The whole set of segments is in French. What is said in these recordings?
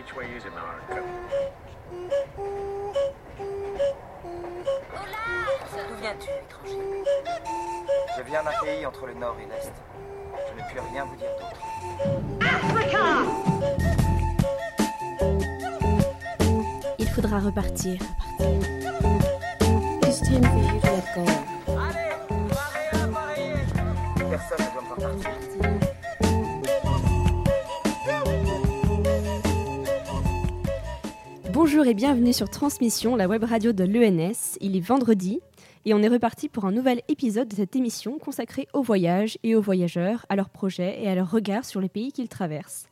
Which way is America? D'où viens-tu, étranger? Je viens d'un pays entre le nord et l'est. Je ne puis rien vous dire d'autre. Il faudra repartir. Go. Personne ne doit me faire partir. Bonjour et bienvenue sur Transmission, la web radio de l'ENS. Il est vendredi et on est reparti pour un nouvel épisode de cette émission consacrée au voyage et aux voyageurs, à leurs projets et à leur regard sur les pays qu'ils traversent.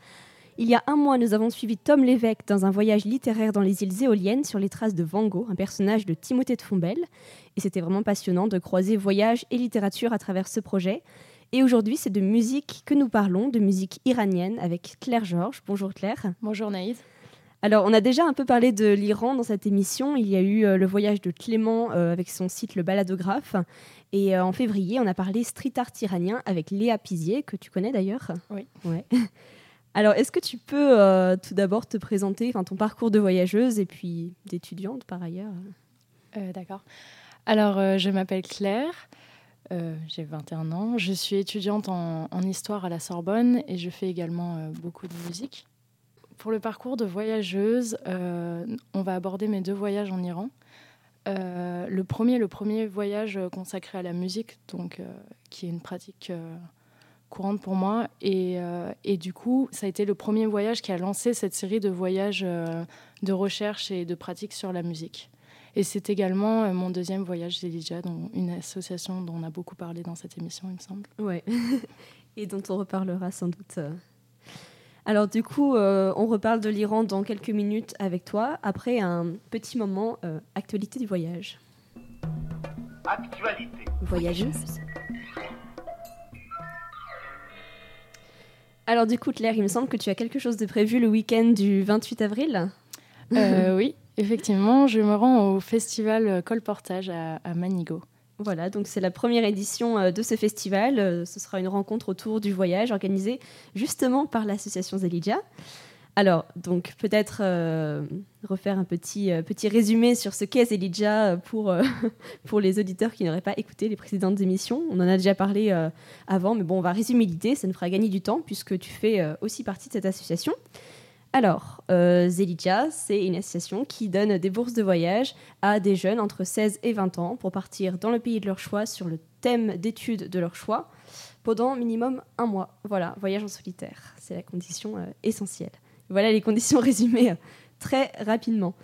Il y a un mois, nous avons suivi Tom Lévesque dans un voyage littéraire dans les îles éoliennes sur les traces de Van Gogh, un personnage de Timothée de Fombelle. Et c'était vraiment passionnant de croiser voyage et littérature à travers ce projet. Et aujourd'hui, c'est de musique que nous parlons, de musique iranienne avec Claire Georges. Bonjour Claire. Bonjour Naïd. Alors, on a déjà un peu parlé de l'Iran dans cette émission. Il y a eu euh, le voyage de Clément euh, avec son site Le Baladographe. Et euh, en février, on a parlé street art iranien avec Léa Pizier, que tu connais d'ailleurs. Oui. Ouais. Alors, est-ce que tu peux tout d'abord te présenter ton parcours de voyageuse et puis d'étudiante par ailleurs? D'accord. Alors, je m'appelle Claire, euh, j'ai 21 ans, je suis étudiante en, en histoire à la Sorbonne et je fais également euh, beaucoup de musique. Pour le parcours de voyageuse, euh, on va aborder mes deux voyages en Iran. Euh, le premier, le premier voyage consacré à la musique, donc euh, qui est une pratique courante pour moi, et, du coup, ça a été le premier voyage qui a lancé cette série de voyages de recherche et de pratique sur la musique. Et c'est également mon deuxième voyage d'Elijah, une association dont on a beaucoup parlé dans cette émission, il me semble. Ouais. et dont on reparlera sans doute. Alors, du coup, euh, on reparle de l'Iran dans quelques minutes avec toi, après un petit moment euh, actualité du voyage. Actualité. Voyageuse. Alors, du coup, Claire, il me semble que tu as quelque chose de prévu le week-end du 28 avril. Euh, oui, effectivement, je me rends au festival Colportage à, à Manigo. Voilà, donc c'est la première édition euh, de ce festival. Euh, Ce sera une rencontre autour du voyage organisée justement par l'association Zelidja. Alors, donc peut-être euh, refaire un petit, petit résumé sur ce qu'est Zelidja pour, pour les auditeurs qui n'auraient pas écouté les précédentes émissions. On en a déjà parlé avant, mais bon, on va résumer l'idée, ça nous fera gagner du temps puisque tu fais aussi partie de cette association. Alors, euh, c'est une association qui donne des bourses de voyage à des jeunes entre 16 et 20 ans pour partir dans le pays de leur choix sur le thème d'études de leur choix pendant minimum un mois. Voilà, voyage en solitaire, c'est la condition euh, essentielle. Voilà les conditions résumées euh, très rapidement.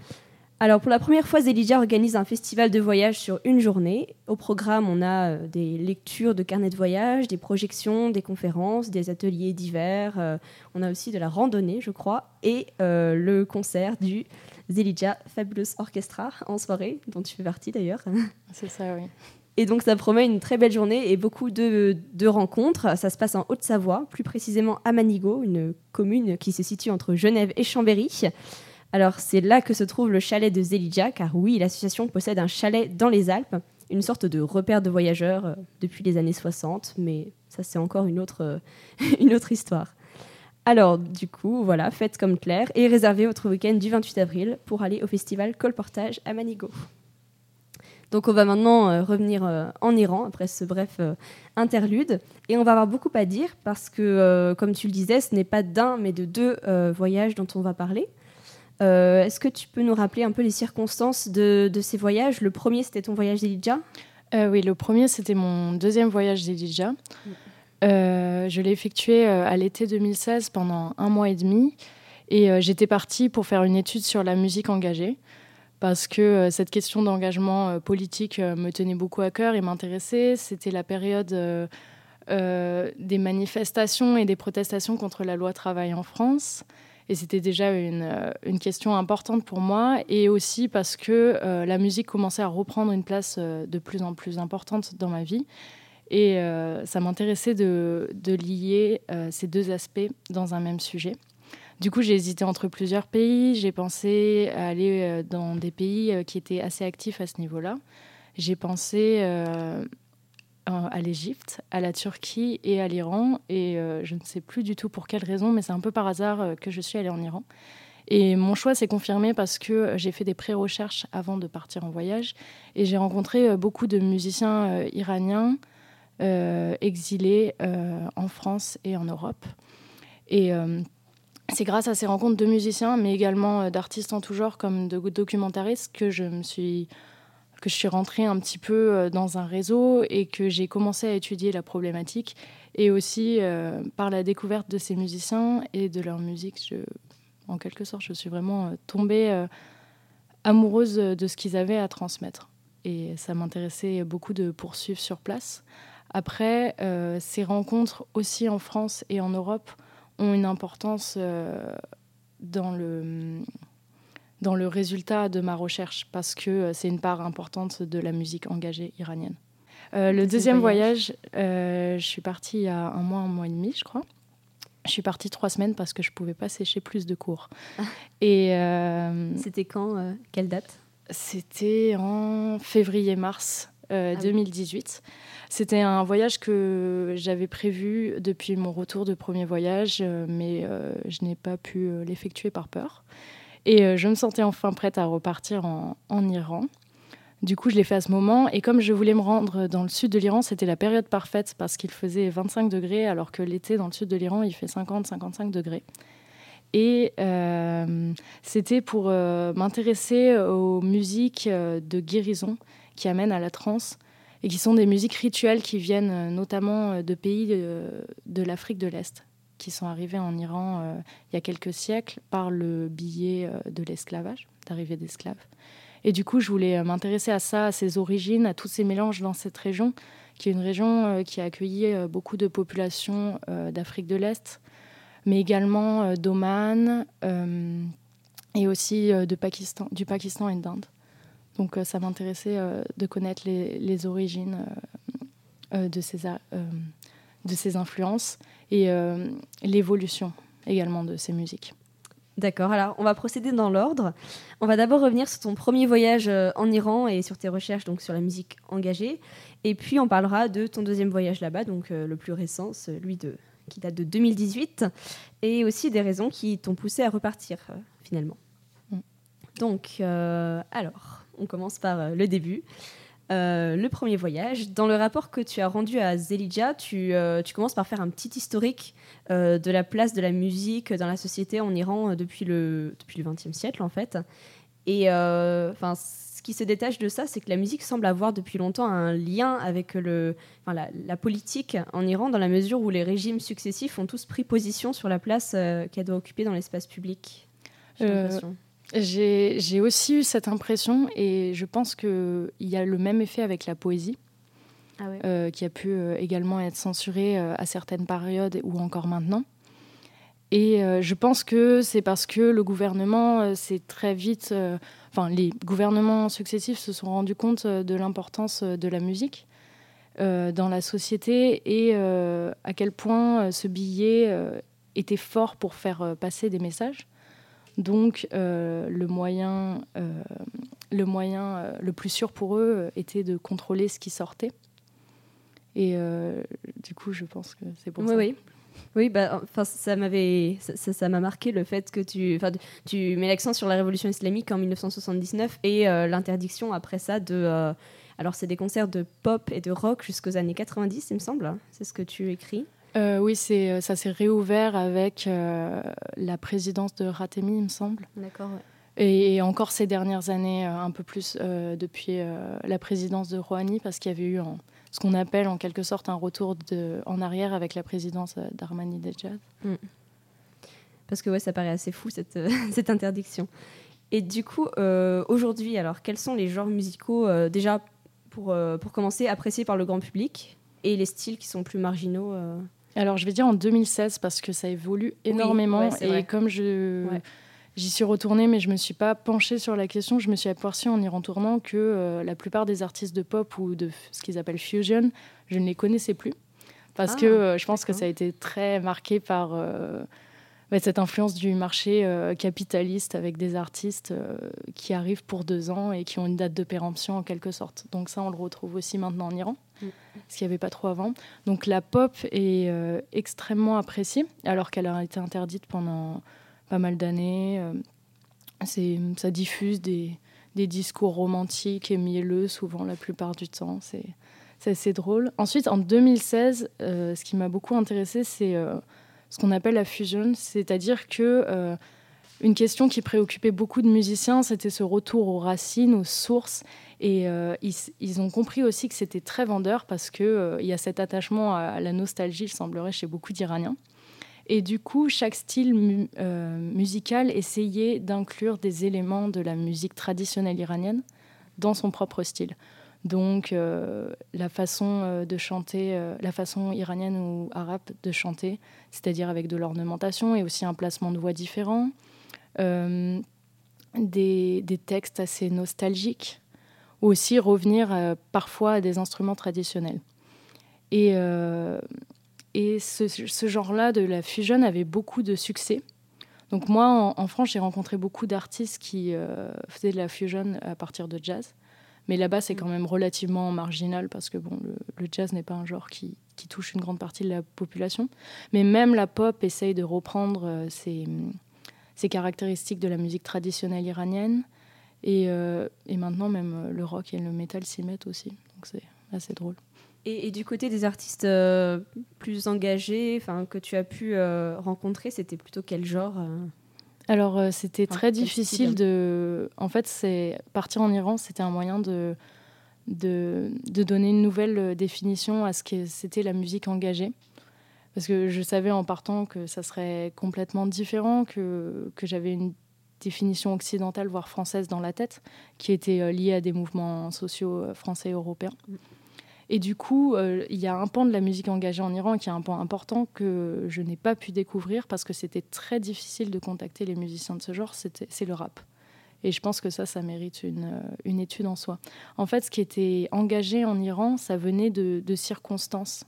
Alors pour la première fois, Zelidja organise un festival de voyage sur une journée. Au programme, on a euh, des lectures de carnets de voyage, des projections, des conférences, des ateliers divers. euh, on a aussi de la randonnée, je crois, et euh, le concert du Zelidja Fabulous Orchestra en soirée, dont tu fais partie d'ailleurs. C'est ça, oui. Et donc ça promet une très belle journée et beaucoup de, de rencontres. Ça se passe en Haute-Savoie, plus précisément à Manigo, une commune qui se situe entre Genève et Chambéry. Alors c'est là que se trouve le chalet de Zelidja, car oui, l'association possède un chalet dans les Alpes, une sorte de repère de voyageurs euh, depuis les années 60, mais ça c'est encore une autre, euh, une autre histoire. Alors du coup, voilà, faites comme Claire et réservez votre week-end du 28 avril pour aller au festival Colportage à Manigo. Donc on va maintenant euh, revenir en Iran après ce bref interlude. Et on va avoir beaucoup à dire parce que, comme tu le disais, ce n'est pas d'un mais de deux voyages dont on va parler. Euh, Est-ce que tu peux nous rappeler un peu les circonstances de, ces voyages? Le premier, c'était ton voyage d'Elijah Euh, oui, le premier, c'était mon deuxième voyage d'Elijah. Euh, je l'ai effectué à l'été 2016 pendant un mois et demi. Et j'étais partie pour faire une étude sur la musique engagée. Parce que cette question d'engagement politique me tenait beaucoup à cœur et m'intéressait. C'était la période des manifestations et des protestations contre la loi travail en France. Et c'était déjà une, euh, une question importante pour moi. Et aussi parce que euh, la musique commençait à reprendre une place euh, de plus en plus importante dans ma vie. Et ça m'intéressait de, de lier ces deux aspects dans un même sujet. Du coup, j'ai hésité entre plusieurs pays. J'ai pensé à aller dans des pays qui étaient assez actifs à ce niveau-là. J'ai pensé à à l'Égypte, à la Turquie et à l'Iran. Et euh, je ne sais plus du tout pour quelle raison, mais c'est un peu par hasard euh, que je suis allée en Iran. Et mon choix s'est confirmé parce que j'ai fait des pré-recherches avant de partir en voyage et j'ai rencontré beaucoup de musiciens iraniens exilés en France et en Europe. Et c'est grâce à ces rencontres de musiciens, mais également euh, d'artistes en tout genre, comme de documentaristes, que je me suis que je suis rentrée un petit peu euh, dans un réseau et que j'ai commencé à étudier la problématique. Et aussi, euh, par la découverte de ces musiciens et de leur musique, je, en quelque sorte, je suis vraiment tombée amoureuse de ce qu'ils avaient à transmettre. Et ça m'intéressait beaucoup de poursuivre sur place. Après, ces rencontres aussi en France et en Europe ont une importance euh, dans, le, dans le résultat de ma recherche parce que euh, c'est une part importante de la musique engagée iranienne. Euh, le deuxième voyage, je suis partie il y a un mois, un mois et demi, je crois. Je suis partie trois semaines parce que je ne pouvais pas sécher plus de cours. Ah. Et C'était quand Quelle date? C'était en février-mars 2018. Ah c'était un voyage que j'avais prévu depuis mon retour de premier voyage, euh, mais euh, je n'ai pas pu euh, l'effectuer par peur. Et je me sentais enfin prête à repartir en, Iran. Du coup, je l'ai fait à ce moment. Et comme je voulais me rendre dans le sud de l'Iran, c'était la période parfaite parce qu'il faisait 25 degrés, alors que l'été dans le sud de l'Iran, il fait 50-55 degrés. Et c'était pour m'intéresser aux musiques de guérison qui amènent à la transe et qui sont des musiques rituelles qui viennent euh, notamment euh, de pays de, l'Afrique de l'Est, qui sont arrivés en Iran euh, il y a quelques siècles par le billet de l'esclavage, d'arrivée d'esclaves. Et du coup, je voulais m'intéresser à ça, à ses origines, à tous ces mélanges dans cette région, qui est une région qui a accueilli beaucoup de populations d'Afrique de l'Est, mais également d'Oman et aussi du Pakistan et d'Inde. Donc euh, ça m'intéressait euh, de connaître les, origines euh, de, ces, de ces influences et l'évolution également de ces musiques. D'accord, alors on va procéder dans l'ordre. On va d'abord revenir sur ton premier voyage en Iran et sur tes recherches donc sur la musique engagée. Et puis on parlera de ton deuxième voyage là-bas, donc le plus récent, celui de, qui date de 2018, et aussi des raisons qui t'ont poussé à repartir finalement. Mm. Donc, alors, on commence par euh, le début. Euh, le premier voyage. Dans le rapport que tu as rendu à Zelidja, tu, euh, tu commences par faire un petit historique de la place de la musique dans la société en Iran depuis le, depuis le XXe siècle, en fait. Et enfin, ce qui se détache de ça, c'est que la musique semble avoir depuis longtemps un lien avec le, la, la, politique en Iran, dans la mesure où les régimes successifs ont tous pris position sur la place qu'elle doit occuper dans l'espace public. J'ai aussi eu cette impression et je pense qu'il y a le même effet avec la poésie. Ah euh, qui a pu euh, également être censurée euh, à certaines périodes ou encore maintenant. Et je pense que c'est parce que le gouvernement s'est très vite, enfin les gouvernements successifs se sont rendus compte de l'importance de la musique dans la société et à quel point ce billet était fort pour faire passer des messages. Donc euh, le moyen, euh, le, moyen euh, le plus sûr pour eux était de contrôler ce qui sortait. Et du coup, je pense que c'est pour oui, ça. Oui. Oui, bah, ça m'avait, ça, m'a marqué le fait que tu, tu mets l'accent sur la révolution islamique en 1979 et l'interdiction après ça de, alors c'est des concerts de pop et de rock jusqu'aux années 90, il me semble. C'est ce que tu écris. Euh, oui, c'est, euh, ça s'est réouvert avec euh, la présidence de Ratemi, il me semble. D'accord. Et, encore ces dernières années, un peu plus depuis la présidence de Rouhani, parce qu'il y avait eu ce qu'on appelle en quelque sorte un retour de, en arrière avec la présidence d'Armani-Dejad. Mm. Parce que ouais, ça paraît assez fou cette, cette interdiction. Et du coup, aujourd'hui, alors quels sont les genres musicaux déjà pour, pour commencer appréciés par le grand public et les styles qui sont plus marginaux alors, je vais dire en 2016 parce que ça évolue énormément. et comme je. J'y suis retournée, mais je me suis pas penchée sur la question. Je me suis aperçue en y retournant que euh, la plupart des artistes de pop ou de ce qu'ils appellent fusion, je ne les connaissais plus. Parce ah, que euh, je pense que ça a été très marqué par euh, cette influence du marché capitaliste avec des artistes qui arrivent pour deux ans et qui ont une date de péremption en quelque sorte. Donc ça, on le retrouve aussi maintenant en Iran. Mm. ce qu'il n'y avait pas trop avant. Donc la pop est euh, extrêmement appréciée, alors qu'elle a été interdite pendant pas mal d'années. Euh, ça diffuse des, des, discours romantiques et mielleux, souvent la plupart du temps. C'est assez drôle. Ensuite, en 2016, ce qui m'a beaucoup intéressé, c'est ce qu'on appelle la fusion, c'est-à-dire que une question qui préoccupait beaucoup de musiciens, c'était ce retour aux racines, aux sources. Et euh, ils, ont compris aussi que c'était très vendeur parce qu'il euh, y a cet attachement à, la nostalgie, il semblerait, chez beaucoup d'Iraniens. Et du coup, chaque style euh, musical essayait d'inclure des éléments de la musique traditionnelle iranienne dans son propre style. Donc, la façon de chanter, la façon iranienne ou arabe de chanter, c'est-à-dire avec de l'ornementation et aussi un placement de voix différent, euh, des, textes assez nostalgiques, ou aussi revenir euh, parfois à des instruments traditionnels. Et, euh, et ce, genre-là de la fusion avait beaucoup de succès. Donc moi, en, France, j'ai rencontré beaucoup d'artistes qui faisaient de la fusion à partir de jazz. Mais là-bas, c'est quand même relativement marginal parce que bon, le, jazz n'est pas un genre qui, qui, touche une grande partie de la population. Mais même la pop essaye de reprendre ces, ces caractéristiques de la musique traditionnelle iranienne. Et, euh, et maintenant, même euh, le rock et le metal s'y mettent aussi. Donc c'est assez drôle. Et, du côté des artistes euh, plus engagés que tu as pu rencontrer, c'était plutôt quel genre Alors, c'était très difficile de. En fait, c'est partir en Iran, c'était un moyen de, de, de, donner une nouvelle définition à ce que c'était la musique engagée parce que je savais en partant que ça serait complètement différent, que, que j'avais une définition occidentale, voire française dans la tête, qui était euh, liée à des mouvements sociaux euh, français et européens. Et du coup, euh, il y a un pan de la musique engagée en Iran qui est un pan important que je n'ai pas pu découvrir parce que c'était très difficile de contacter les musiciens de ce genre, c'est le rap. Et je pense que ça, ça mérite une, une, étude en soi. En fait, ce qui était engagé en Iran, ça venait de, de circonstances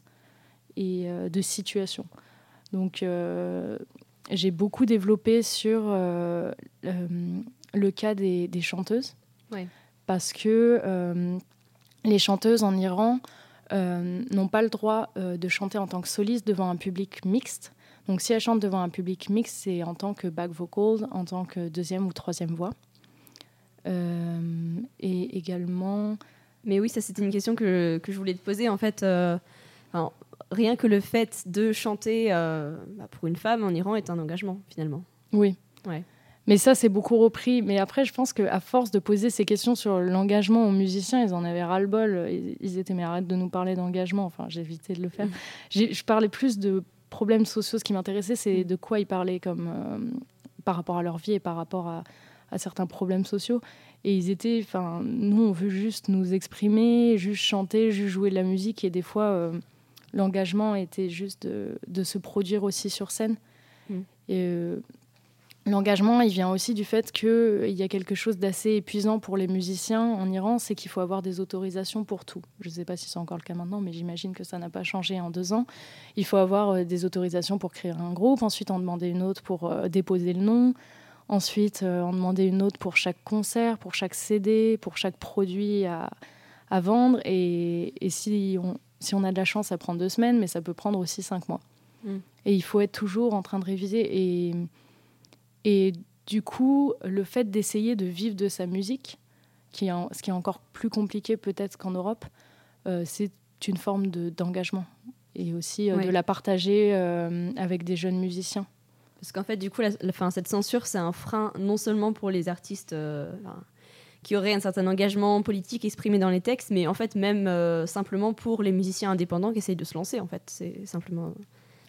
et euh, de situation. Donc, euh, j'ai beaucoup développé sur euh, le cas des, chanteuses. Parce que les chanteuses en Iran n'ont pas le droit de chanter en tant que soliste devant un public mixte. Donc si elles chantent devant un public mixte, c'est en tant que back vocal, en tant que deuxième ou troisième voix. et également... Mais oui, ça c'était une question que, que, je voulais te poser. En fait, rien que le fait de chanter euh, bah, pour une femme en Iran est un engagement finalement. Oui. Ouais. Mais ça, c'est beaucoup repris. Mais après, je pense qu'à force de poser ces questions sur l'engagement aux musiciens, ils en avaient ras-le-bol. Ils étaient, mais arrête de nous parler d'engagement. Enfin, j'ai évité de le faire. Mm. Je parlais plus de problèmes sociaux. Ce qui m'intéressait, c'est de quoi ils parlaient comme, euh, par rapport à leur vie et par rapport à, certains problèmes sociaux. Et ils étaient, enfin, nous, on veut juste nous exprimer, juste chanter, juste jouer de la musique. Et des fois, euh, l'engagement était juste de, se produire aussi sur scène. Mm. Et euh, l'engagement, il vient aussi du fait qu'il euh, y a quelque chose d'assez épuisant pour les musiciens en Iran, c'est qu'il faut avoir des autorisations pour tout. Je ne sais pas si c'est encore le cas maintenant, mais j'imagine que ça n'a pas changé en deux ans. Il faut avoir euh, des autorisations pour créer un groupe, ensuite en demander une autre pour déposer le nom. Ensuite, en demander une autre pour chaque concert, pour chaque CD, pour chaque produit à, vendre. Et, et si on, si on a de la chance, ça prend deux semaines, mais ça peut prendre aussi cinq mois. Mm. Et il faut être toujours en train de réviser. Et, et du coup, le fait d'essayer de vivre de sa musique, qui est ce qui est encore plus compliqué peut-être qu'en Europe, euh, c'est une forme d'engagement. et aussi euh, de la partager euh, avec des jeunes musiciens. Parce qu'en fait, du coup, la, cette censure, c'est un frein non seulement pour les artistes qui aurait un certain engagement politique exprimé dans les textes, mais en fait même simplement pour les musiciens indépendants qui essayent de se lancer. En fait, c'est simplement.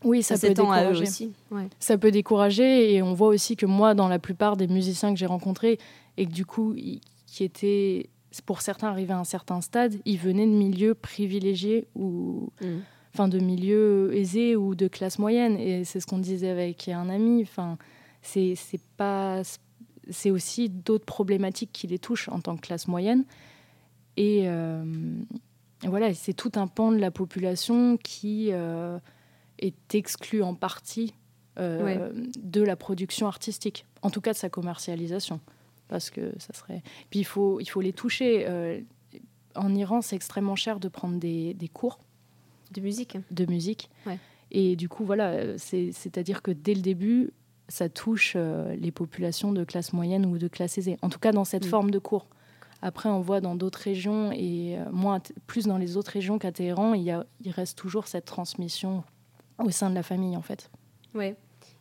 Oui, ça, peut décourager. aussi. Ça peut décourager et on voit aussi que moi, dans la plupart des musiciens que j'ai rencontrés et que du coup, qui étaient pour certains arrivés à un certain stade, ils venaient de milieux privilégiés ou mm. enfin de milieux aisés ou de classe moyenne. Et c'est ce qu'on disait avec un ami. Enfin, c'est pas c'est aussi d'autres problématiques qui les touchent en tant que classe moyenne. Et euh, voilà, c'est tout un pan de la population qui euh, est exclu en partie euh, de la production artistique, en tout cas de sa commercialisation. Parce que ça serait. Puis il faut, il faut les toucher. en Iran, c'est extrêmement cher de prendre des, des, cours. De musique De musique. Et du coup, voilà, c'est-à-dire que dès le début, ça touche les populations de classe moyenne ou de classe aisée. En tout cas, dans cette forme de cours. Après, on voit dans d'autres régions, et moins, plus dans les autres régions qu'à Téhéran, il, y a, il reste toujours cette transmission au sein de la famille, en fait. Ouais.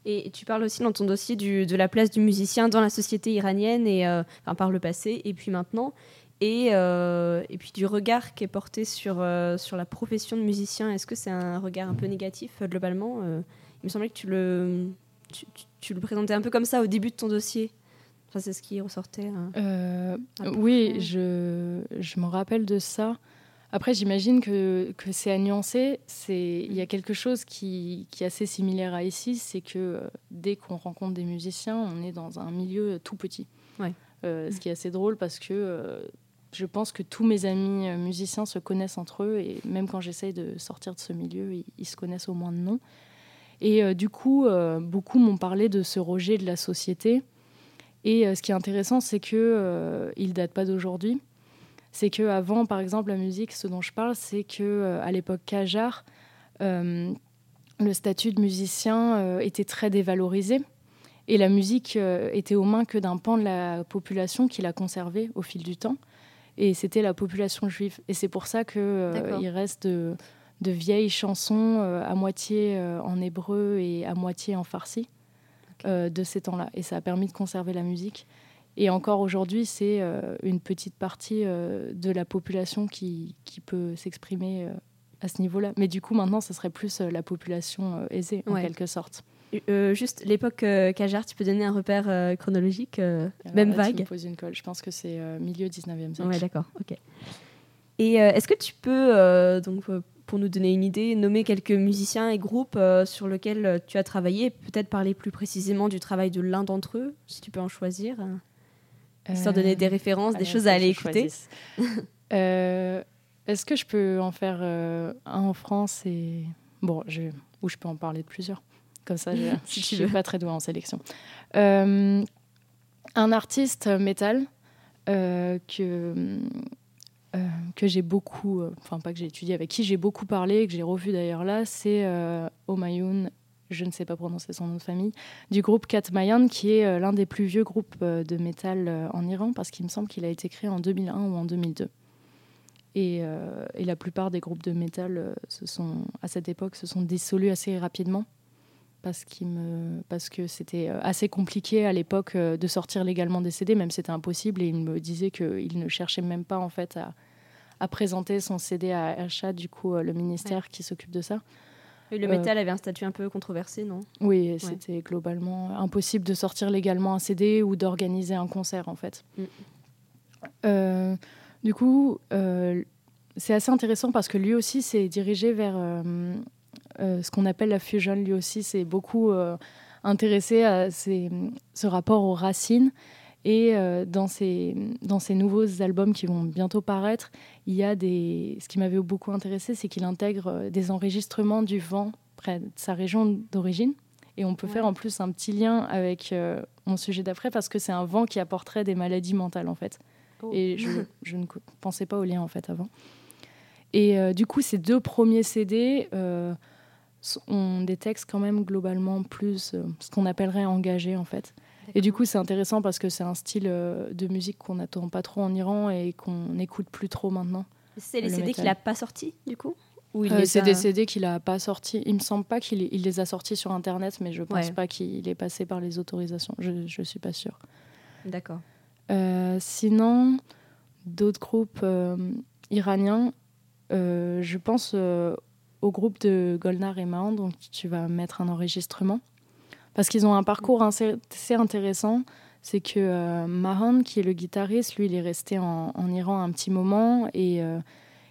Et tu parles aussi dans ton dossier du, de la place du musicien dans la société iranienne, et, euh, enfin, par le passé et puis maintenant, et, euh, et puis du regard qui est porté sur, euh, sur la profession de musicien. Est-ce que c'est un regard un peu négatif globalement Il me semblait que tu le, tu, tu, le présentais un peu comme ça au début de ton dossier. Enfin, c'est ce qui ressortait. oui, je, je me rappelle de ça. Après, j'imagine que, que c'est à nuancer. Il y a quelque chose qui, qui, est assez similaire à ici, c'est que euh, dès qu'on rencontre des musiciens, on est dans un milieu tout petit. Ouais. Euh, ce qui est assez drôle parce que euh, je pense que tous mes amis musiciens se connaissent entre eux et même quand j'essaye de sortir de ce milieu, ils, se connaissent au moins de nom. Et du coup, beaucoup m'ont parlé de ce rejet de la société. Et ce qui est intéressant, c'est qu'il ne date pas d'aujourd'hui c'est que avant, par exemple, la musique, ce dont je parle, c'est que euh, à l'époque Kajar, euh, le statut de musicien euh, était très dévalorisé et la musique était aux mains que d'un pan de la population qui l'a conservée au fil du temps. Et c'était la population juive. Et c'est pour ça qu'il reste de, vieilles chansons à moitié en hébreu et à moitié en farsi de ces temps-là. Et ça a permis de conserver la musique. Et encore aujourd'hui, c'est euh, une petite partie euh, de la population qui, qui peut s'exprimer euh, à ce niveau-là. Mais du coup, maintenant, ce serait plus la population aisée, en quelque sorte. juste l'époque Kajar, tu peux donner un repère chronologique, même vague tu me poses une colle. Je pense que c'est milieu 19e siècle. Ouais, d'accord. Ok. Et est-ce que tu peux, donc, pour nous donner une idée, nommer quelques musiciens et groupes sur lesquels tu as travaillé, peut-être parler plus précisément du travail de l'un d'entre eux, si tu peux en choisir Histoire de donner des références, des choses à aller écouter. Euh, est-ce que je peux en faire euh, un en France et bon, je... ou je peux en parler de plusieurs. Comme ça, je ne suis pas très douée en sélection. Euh, un artiste métal que que j'ai beaucoup, enfin pas que j'ai étudié, avec qui j'ai beaucoup parlé, que j'ai revu d'ailleurs là, c'est Omayun je ne sais pas prononcer son nom de famille, du groupe Katmayan, qui est euh, l'un des plus vieux groupes euh, de métal euh, en Iran, parce qu'il me semble qu'il a été créé en 2001 ou en 2002. Et, et la plupart des groupes de métal, se sont, à cette époque, se sont dissolus assez rapidement, parce, me, parce que c'était assez compliqué à l'époque de sortir légalement des CD, même c'était impossible, et il me disait qu'il ne cherchait même pas en fait à, à présenter son CD à achat, du coup, le ministère qui s'occupe de ça le euh, métal avait un statut un peu controversé, non? Oui, c'était globalement impossible de sortir légalement un CD ou d'organiser un concert, en fait. Mm. Euh, du coup, euh, c'est assez intéressant parce que lui aussi s'est dirigé vers ce qu'on appelle la fusion. Lui aussi s'est beaucoup intéressé à ce rapport aux racines et euh, dans, ces, dans ces nouveaux albums qui vont bientôt paraître, il y a des. Ce qui m'avait beaucoup intéressé, c'est qu'il intègre euh, des enregistrements du vent près de sa région d'origine. Et on peut faire en plus un petit lien avec euh, mon sujet d'après parce que c'est un vent qui apporterait des maladies mentales en fait. Oh. Et je, je, ne pensais pas au lien en fait avant. Et du coup, ces deux premiers CD ont des textes quand même globalement plus ce qu'on appellerait engagés en fait. Et du coup, c'est intéressant parce que c'est un style euh, de musique qu'on n'attend pas trop en Iran et qu'on n'écoute plus trop maintenant. C'est les CD qu'il n'a pas sortis, du coup? Euh, C'est des CD qu'il n'a pas sortis. Il me semble pas qu'il les a sortis sur Internet, mais je pense pas qu'il est passé par les autorisations. Je ne suis pas sûre. D'accord. Euh, sinon, d'autres groupes iraniens, je pense au groupe de Golnar et Mahan, donc tu vas mettre un enregistrement parce qu'ils ont un parcours assez, intéressant. C'est que euh, Mahan, qui est le guitariste, lui, il est resté en, Iran un petit moment et euh,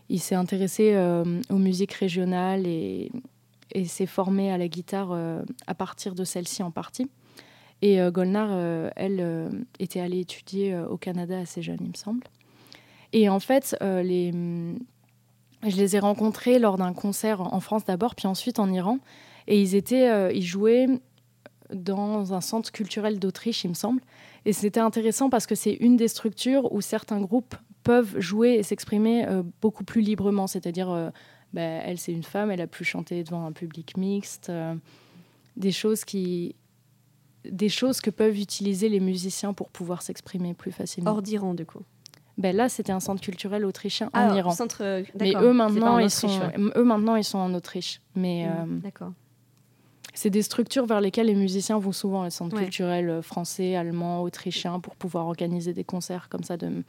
il s'est intéressé euh, aux musiques régionales et, s'est formé à la guitare à partir de celle-ci en partie. Et Golnar, elle, était allée étudier au Canada assez jeune, il me semble. Et en fait, je les ai rencontrés lors d'un concert en France d'abord, puis ensuite en Iran. Et ils, étaient, ils jouaient dans un centre culturel d'Autriche, il me semble. Et c'était intéressant parce que c'est une des structures où certains groupes peuvent jouer et s'exprimer euh, beaucoup plus librement. C'est-à-dire, euh, bah, elle, c'est une femme, elle a pu chanter devant un public mixte. Euh, des choses qui. des choses que peuvent utiliser les musiciens pour pouvoir s'exprimer plus facilement. Hors d'Iran, du coup. Ben là, c'était un centre culturel autrichien en Ah, Iran. centre, Mais eux maintenant, en ils Autriche, sont, ouais. eux maintenant, ils sont en Autriche. Mais Mm, D'accord. C'est des structures vers lesquelles les musiciens vont souvent, les centres Ouais. culturels euh, français, allemands, autrichiens, pour pouvoir organiser des concerts comme ça de,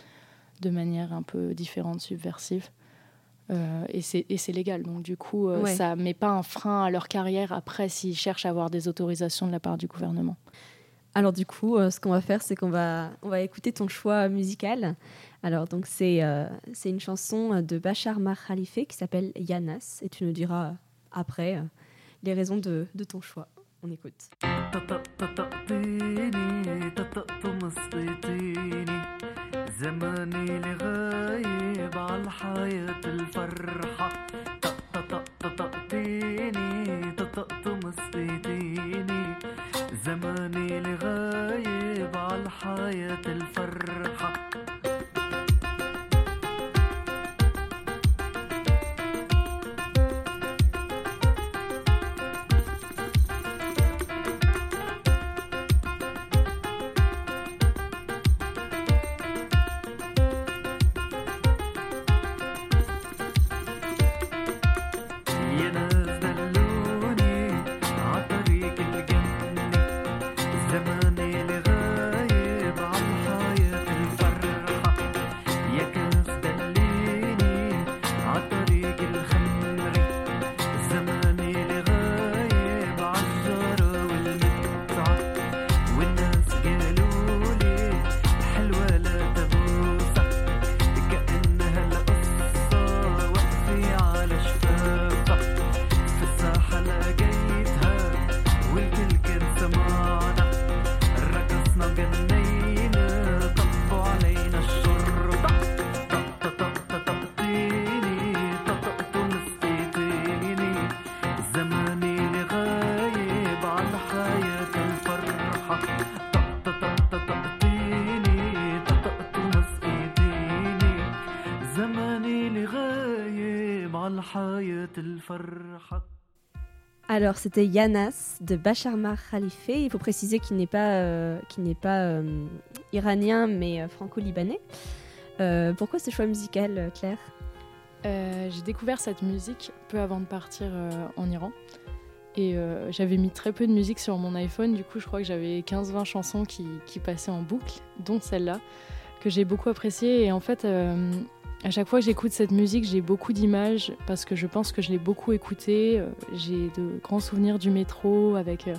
de manière un peu différente, subversive. Euh, et c'est légal. Donc, du coup, euh, Ouais. ça met pas un frein à leur carrière après s'ils cherchent à avoir des autorisations de la part du gouvernement. Alors du coup, euh, ce qu'on va faire, c'est qu'on va, on va écouter ton choix musical. Alors donc c'est c'est une chanson de Bachar Mar Khalife qui s'appelle Yanas et tu nous diras après les raisons de, de ton choix. On écoute. طقطقتيني طقطق مسقيتيني زماني لغايب عالحياة الفرحة طقطقتيني طقطق مسقيتيني زماني لغايب عالحياة الفرحة Alors c'était Yanas de Bachar Mar Khalife. Il faut préciser qu'il n'est pas euh, qu'il n'est pas euh, iranien mais euh, franco-libanais. Euh, pourquoi ce choix musical, Claire? Euh, j'ai découvert cette musique peu avant de partir euh, en Iran. Et euh, j'avais mis très peu de musique sur mon iPhone, du coup je crois que j'avais 15-20 chansons qui, qui passaient en boucle, dont celle-là, que j'ai beaucoup appréciée. Et en fait, euh, à chaque fois que j'écoute cette musique, j'ai beaucoup d'images, parce que je pense que je l'ai beaucoup écoutée. Euh, J'ai de grands souvenirs du métro, avec euh,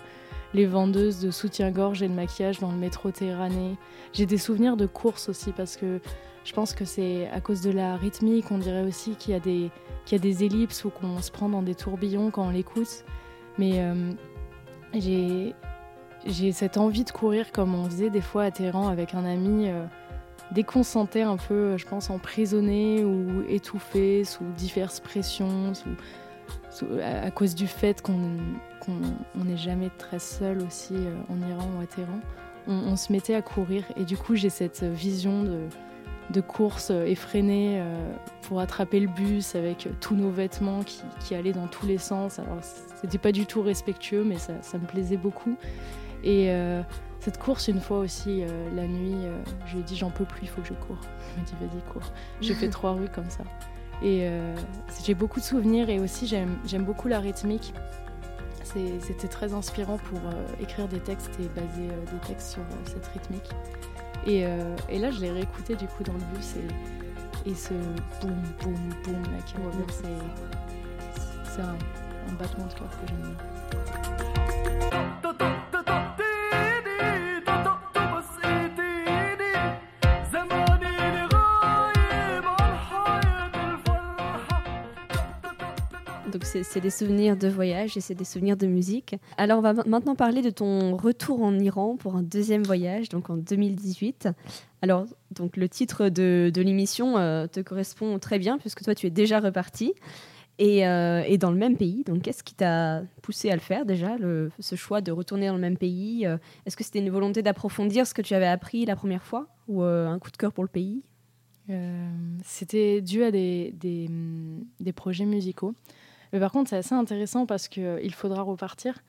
les vendeuses de soutien-gorge et de maquillage dans le métro téhéranais. J'ai des souvenirs de courses aussi, parce que je pense que c'est à cause de la rythmique, on dirait aussi qu'il y a des, qu'il y a des ellipses ou qu'on se prend dans des tourbillons quand on l'écoute. Mais euh, j'ai, cette envie de courir comme on faisait des fois à Téhéran avec un ami. Dès qu'on se sentait un peu, je pense, emprisonné ou étouffé sous diverses pressions, à, cause du fait qu'on qu'on- on n'est jamais très seul aussi euh, en Iran ou à Téhéran, on, se mettait à courir. Et du coup, j'ai cette vision de, course euh, effrénée euh, pour attraper le bus avec tous nos vêtements qui, allaient dans tous les sens. Alors, c'était pas du tout respectueux, mais ça, me plaisait beaucoup. Et cette course, une fois aussi, euh, la nuit, euh, je lui ai dit j'en peux plus, il faut que je cours. Il m'a dit vas-y, cours. J'ai fait trois rues comme ça. Et euh, j'ai beaucoup de souvenirs et aussi j'aime beaucoup la rythmique. C'était très inspirant pour écrire des textes et baser des textes sur cette rythmique. Et, et là, je l'ai réécouté du coup dans le bus et, et ce boum, boum, boum là qui revient, c'est c'est un, un battement de cœur que j'aime bien. Donc c'est des souvenirs de voyage et c'est des souvenirs de musique. Alors on va ma- maintenant parler de ton retour en Iran pour un deuxième voyage, donc en 2018. Alors donc le titre de, l'émission euh, te correspond très bien puisque toi tu es déjà reparti et, euh, et dans le même pays. Donc qu'est-ce qui t'a poussé à le faire déjà, le- ce choix de retourner dans le même pays euh, Est-ce que c'était une volonté d'approfondir ce que tu avais appris la première fois ou un coup de cœur pour le pays? C'était dû à des projets musicaux. Mais par contre, c'est assez intéressant parce qu'il faudra repartir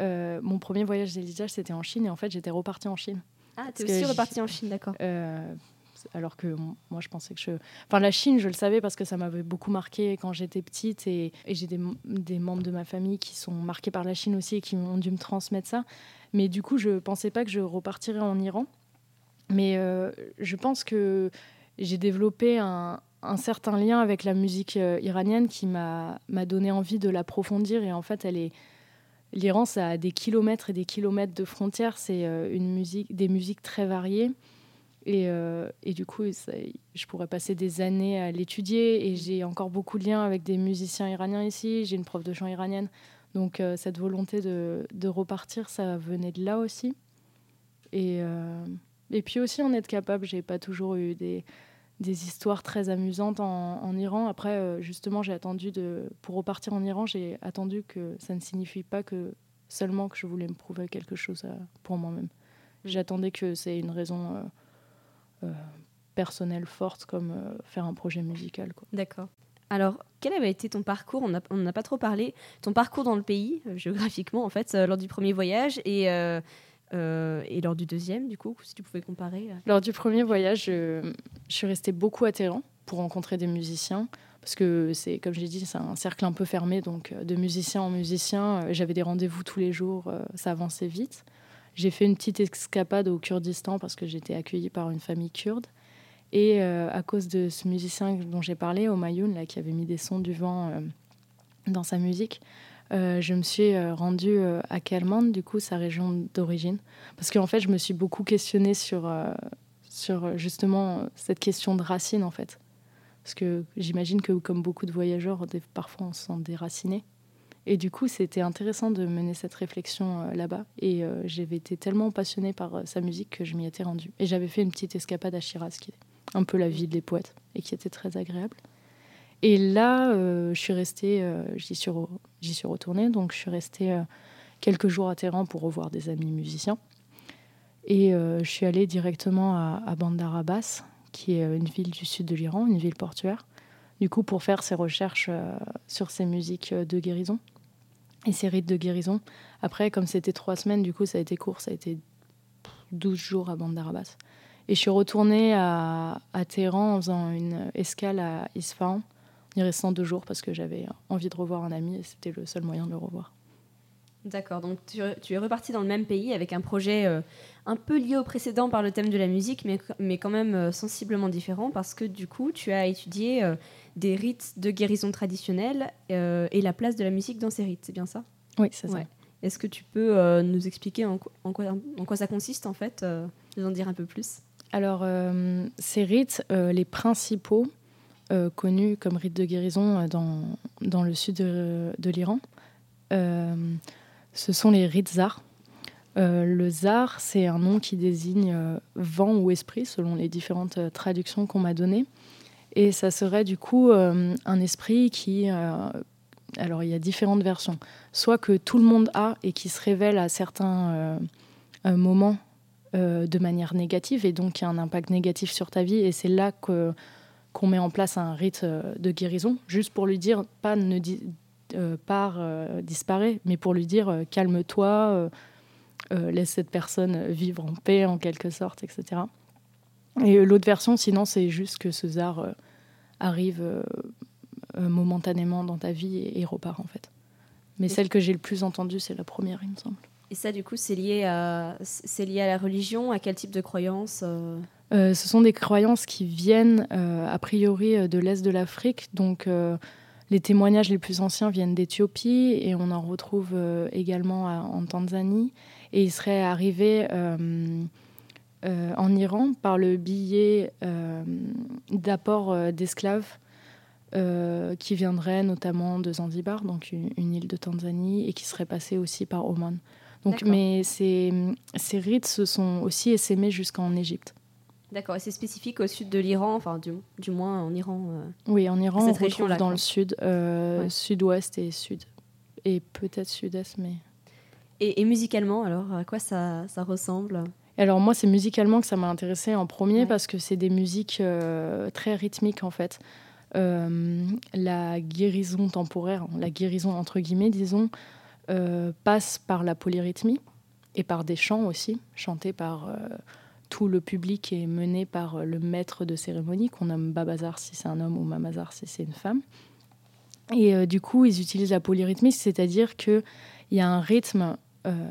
euh, mon premier voyage d'Elijah, c'était en Chine et en fait, j'étais repartie en Chine. Ah, t'es aussi que reparti en Chine, d'accord. Euh, alors que moi, je pensais que je. Enfin, la Chine, je le savais parce que ça m'avait beaucoup marqué quand j'étais petite et, et j'ai des, des membres de ma famille qui sont marqués par la Chine aussi et qui ont dû me transmettre ça. Mais du coup, je pensais pas que je repartirais en Iran. Mais euh, je pense que j'ai développé un, un certain lien avec la musique euh, iranienne qui m'a donné envie de l'approfondir. Et en fait, elle est. L'Iran, ça a des kilomètres et des kilomètres de frontières. C'est euh, une musique, des musiques très variées. Et, euh, et du coup, je pourrais passer des années à l'étudier. Et j'ai encore beaucoup de liens avec des musiciens iraniens ici. J'ai une prof de chant iranienne. Donc cette volonté de, de repartir, ça venait de là aussi. Et, et puis aussi en être capable. J'ai pas toujours eu des, des histoires très amusantes en, en Iran. Après, euh, justement, j'ai attendu de pour repartir en Iran, j'ai attendu que ça ne signifie pas que seulement que je voulais me prouver quelque chose à- pour moi-même. J'attendais que c'est une raison euh, euh, personnelle forte comme euh, faire un projet musical. D'accord. Alors, quel avait été ton parcours? On n'a- on n'en a pas trop parlé. Ton parcours dans le pays, euh, géographiquement, en fait, euh, lors du premier voyage et, euh, et lors du deuxième, du coup, si tu pouvais comparer. euh. Lors du premier voyage, je, je suis restée beaucoup à Téhéran pour rencontrer des musiciens. Parce que c'est, comme j'ai dit, c'est un cercle un peu fermé, donc euh, de musicien en musicien, j'avais des rendez-vous tous les jours, ça avançait vite. J'ai fait une petite escapade au Kurdistan parce que j'étais accueillie par une famille kurde. Et à cause de ce musicien dont j'ai parlé, Omayoun, là, qui avait mis des sons du vent dans sa musique, euh, je me suis euh, rendue euh, à Kelman, du coup, sa région d'origine. Parce qu'en fait, je me suis beaucoup questionnée sur, justement cette question de racines, en fait. Parce que j'imagine que, comme beaucoup de voyageurs, parfois on se sent. Et du coup, c'était intéressant de mener cette réflexion là-bas. Et j'avais été tellement passionnée par sa musique que je m'y étais rendue. Et j'avais fait une petite escapade à Shiraz, qui est un peu la ville des poètes, et qui était très agréable. Et là, je suis restée, j'y suis, j'y suis retournée, donc je suis restée euh, quelques jours à Téhéran pour revoir des amis musiciens. Et euh, je suis allée directement à, à Bandar Abbas, qui est euh, une ville du sud de l'Iran, une ville portuaire, du coup pour faire ces recherches sur ces musiques de guérison et ces rites de guérison. Après, comme c'était trois semaines, du coup ça a été court, ça a été 12 jours à Bandar Abbas. Et je suis retournée à, à Téhéran en faisant une escale à Isfahan, y restant deux jours parce que j'avais envie de revoir un ami et c'était le seul moyen de le revoir. D'accord, donc tu, tu es reparti dans le même pays avec un projet euh, un peu lié au précédent par le thème de la musique, mais, mais quand même euh, sensiblement différent parce que du coup, tu as étudié euh, des rites de guérison traditionnels euh, et la place de la musique dans ces rites, c'est bien ça? Oui, c'est ça. Ouais. Est-ce que tu peux nous expliquer en, quoi- en quoi, en quoi ça consiste en fait Nous en dire un peu plus? Alors, ces rites, les principaux euh, connus comme rites de guérison euh, dans, dans le sud de, l'Iran, euh, ce sont les rites zar. Le zar, c'est un nom qui désigne vent ou esprit, selon les différentes traductions qu'on m'a données. Et ça serait du coup un esprit qui... alors, il y a différentes versions. Soit que tout le monde a et qui se révèle à certains moments de manière négative et donc qui a un impact négatif sur ta vie. Et c'est là que qu'on met en place un rite euh, de guérison, juste pour lui dire pas ne di- euh, euh, disparaît, mais pour lui dire euh, calme-toi, laisse cette personne vivre en paix en quelque sorte, etc. Et l'autre version, sinon, c'est juste que ce zar arrive momentanément dans ta vie et, et repart en fait. Mais Et- celle que j'ai le plus entendue, c'est la première, il me semble. Et ça, du coup, c'est lié, à, c'est lié à la religion, à quel type de croyance ce sont des croyances qui viennent euh, a priori euh, de l'Est de l'Afrique. Donc euh, les témoignages les plus anciens viennent d'Éthiopie et on en retrouve euh, également à- en Tanzanie. Et ils seraient arrivés euh, euh, en Iran par le billet euh, d'apport euh, d'esclaves euh, qui viendraient notamment de Zanzibar, donc une, une île de Tanzanie, et qui seraient passés aussi par Oman. Donc, mais ces, ces rites se sont aussi essaimés jusqu'en Égypte. D'accord, et c'est spécifique au sud de l'Iran, enfin du, du moins en Iran. euh. Oui, en Iran, Cette on retrouve région-là, dans quoi. le sud, euh, Ouais. sud-ouest et sud. Et peut-être sud-est, mais... Et, et musicalement, alors, à quoi ça, ça ressemble? Alors moi, c'est musicalement que ça m'a intéressé en premier Ouais. parce que c'est des musiques euh, très rythmiques en fait. La guérison temporaire, la guérison entre guillemets, disons, passe par la polyrythmie et par des chants aussi, chantés par tout le public et menés par euh, le maître de cérémonie, qu'on nomme Babazar si c'est un homme ou Mamazar si c'est une femme. Et euh, du coup, ils utilisent la polyrythmie, c'est-à-dire qu'il y a un rythme, euh,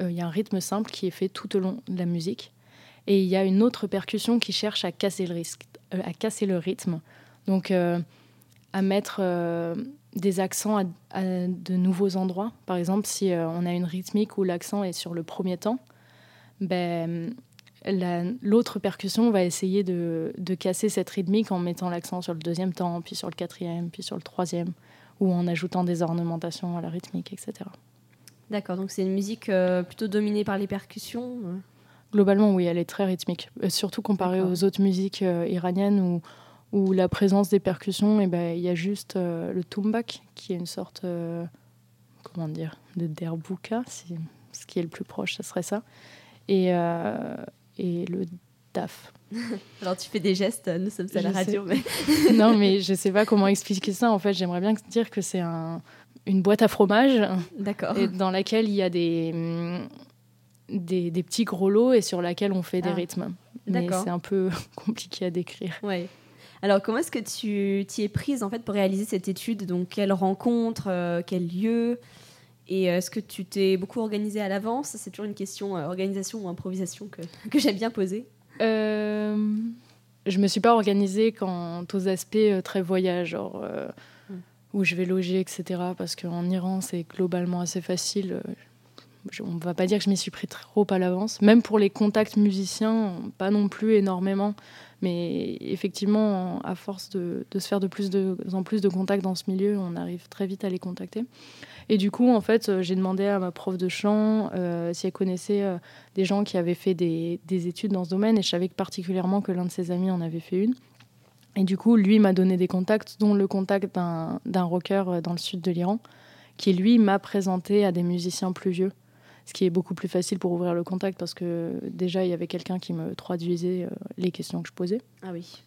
il y a un rythme simple qui est fait tout au long de la musique, et il y a une autre percussion qui cherche à casser le, risque, à casser le rythme, donc à mettre des accents à, à de nouveaux endroits. Par exemple, si on a une rythmique où l'accent est sur le premier temps, ben, la- l'autre percussion va essayer de, de casser cette rythmique en mettant l'accent sur le deuxième temps, puis sur le quatrième, puis sur le troisième, ou en ajoutant des ornementations à la rythmique, etc. D'accord, donc c'est une musique euh, plutôt dominée par les percussions. euh. Globalement, oui, elle est très rythmique, Euh, surtout comparée aux autres musiques euh, iraniennes où, où la présence des percussions, eh ben, il y a juste euh, le tumbak, qui est une sorte, comment dire, de derbouka, si, ce qui est le plus proche, ça serait ça, et, euh, et le daf. Alors tu fais des gestes, nous sommes à la Je radio, mais non, mais je sais pas comment expliquer ça. En fait, j'aimerais bien dire que c'est un- une boîte à fromage d'accord. dans laquelle il y a des, des, des petits gros lots et sur laquelle on fait des Ah, rythmes. Mais c'est un peu compliqué à décrire. Ouais. Alors comment est-ce que tu t'y es prise en fait pour réaliser cette étude? Donc quelle rencontre, euh, quel lieu? Et euh, est-ce que tu t'es beaucoup organisée à l'avance? C'est toujours une question euh, organisation ou improvisation que, que j'aime bien poser. Euh, je me suis pas organisée quant aux aspects euh, très voyage, genre euh, Mm. où je vais loger, etc. Parce qu'en Iran, c'est globalement assez facile. On va pas dire que je m'y suis pris trop à l'avance. Même pour les contacts musiciens, pas non plus énormément. Mais effectivement, à force de, se faire de plus en plus de contacts dans ce milieu, on arrive très vite à les contacter. Et du coup, en fait, euh, j'ai demandé à ma prof de chant euh, si elle connaissait euh, des gens qui avaient fait des, des études dans ce domaine. Et je savais particulièrement que l'un de ses amis en avait fait une. Et du coup, lui m'a donné des contacts, dont le contact d'un rocker dans le sud de l'Iran, qui lui m'a présenté à des musiciens plus vieux. Ce qui est beaucoup plus facile pour ouvrir le contact parce que déjà, il y avait quelqu'un qui me traduisait euh, les questions que je posais. Ah oui,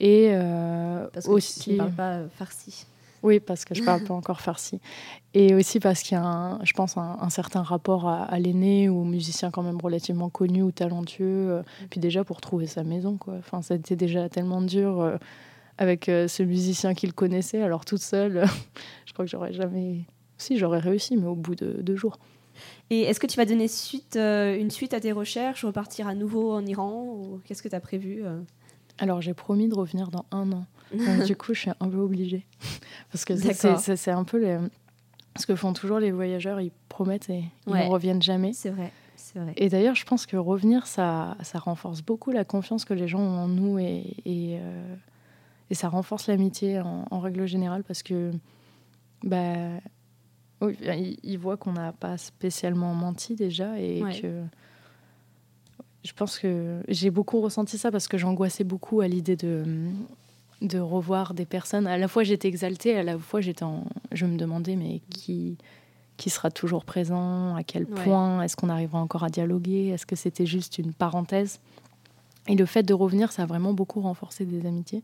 Et euh, parce que aussi. tu ne parles pas euh, farsi. Oui, parce que je parle pas encore farsi. Et aussi parce qu'il y a, un, je pense, un, un certain rapport à, à l'aîné ou au musicien quand même relativement connu ou talentueux. euh, Puis déjà pour trouver sa maison, quoi. Enfin, c'était déjà tellement dur euh, avec euh, ce musicien qu'il connaissait. Alors toute seule, euh, je crois que j'aurais jamais... Si, j'aurais réussi, mais au bout de deux jours. Et est-ce que tu vas donner suite, euh, une suite à tes recherches, repartir à nouveau en Iran ou qu'est-ce que tu as prévu euh? Alors j'ai promis de revenir dans un an. Donc, du coup, je suis un peu obligée. Parce que c'est- un peu les- ce que font toujours les voyageurs. Ils promettent et ils Ouais. ne reviennent jamais. C'est vrai, c'est vrai. Et d'ailleurs, je pense que revenir, ça, ça renforce beaucoup la confiance que les gens ont en nous et, et, euh, et ça renforce l'amitié en, en règle générale parce que bah, oui, ils, ils voient qu'on n'a pas spécialement menti déjà et Ouais. que je pense que j'ai beaucoup ressenti ça parce que j'angoissais beaucoup à l'idée de, de revoir des personnes. À la fois, j'étais exaltée, à la fois, j'étais en... je me demandais, mais qui, qui sera toujours présent À quel Ouais. point Est-ce qu'on arrivera encore à dialoguer Est-ce que c'était juste une parenthèse? Et le fait de revenir, ça a vraiment beaucoup renforcé des amitiés.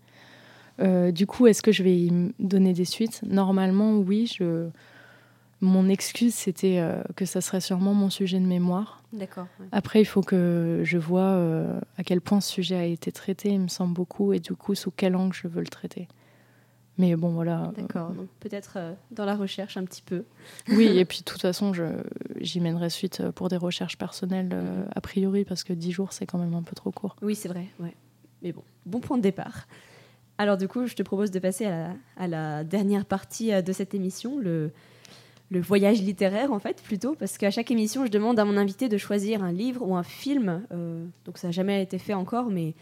Euh, du coup, est-ce que je vais y donner des suites? Normalement, oui. Je... Mon excuse, c'était euh, que ça serait sûrement mon sujet de mémoire. D'accord. ouais. Après, il faut que je vois euh, à quel point ce sujet a été traité, il me semble beaucoup, et du coup, sous quel angle je veux le traiter. Mais bon, voilà. D'accord. Donc peut-être euh, dans la recherche un petit peu. Oui, et puis de toute façon, j'y mènerai suite pour des recherches personnelles, euh, a priori, parce que 10 jours, c'est quand même un peu trop court. Oui, c'est vrai. Ouais. Mais bon, bon point de départ. Alors du coup, je te propose de passer à la, à la dernière partie de cette émission, le, le voyage littéraire en fait plutôt, parce qu'à chaque émission, je demande à mon invité de choisir un livre ou un film. euh, donc ça n'a jamais été fait encore, mais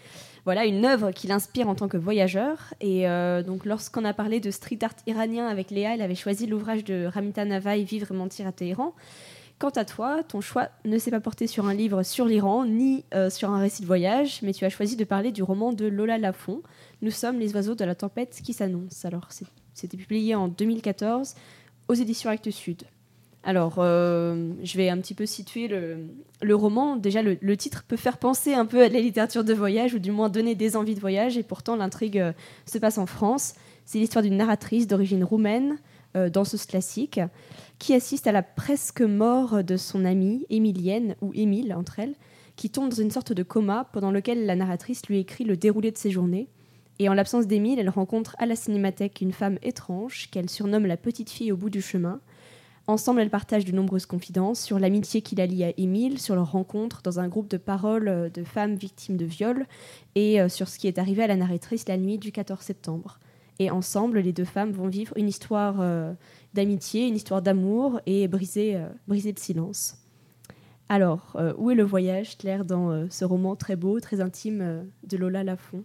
voilà une œuvre qui l'inspire en tant que voyageur. Et euh, donc lorsqu'on a parlé de street art iranien avec Léa, elle avait choisi l'ouvrage de Ramita Navaï, Vivre et mentir à Téhéran. Quant à toi, ton choix ne s'est pas porté sur un livre sur l'Iran ni euh, sur un récit de voyage, mais tu as choisi de parler du roman de Lola Lafont, Nous sommes les oiseaux de la tempête qui s'annonce. Alors, c'était publié en 2014 aux éditions Actes Sud. Alors, euh, je vais un petit peu situer le, roman. Déjà, le, titre peut faire penser un peu à la littérature de voyage, ou du moins donner des envies de voyage, et pourtant l'intrigue euh, se passe en France. C'est l'histoire d'une narratrice d'origine roumaine, euh, danseuse classique, qui assiste à la presque mort de son amie, Émilienne, ou Émile entre elles, qui tombe dans une sorte de coma pendant lequel la narratrice lui écrit le déroulé de ses journées. Et en l'absence d'Émile, elle rencontre à la cinémathèque une femme étrange qu'elle surnomme la petite fille au bout du chemin. Ensemble, elles partagent de nombreuses confidences sur l'amitié qui la lie à Émile, sur leur rencontre dans un groupe de paroles euh, de femmes victimes de viol et euh, sur ce qui est arrivé à la narratrice la nuit du 14 septembre. Et ensemble, les deux femmes vont vivre une histoire euh, d'amitié, une histoire d'amour et briser, briser le silence. Alors, où est le voyage, Claire, dans ce roman très beau, très intime de Lola Lafont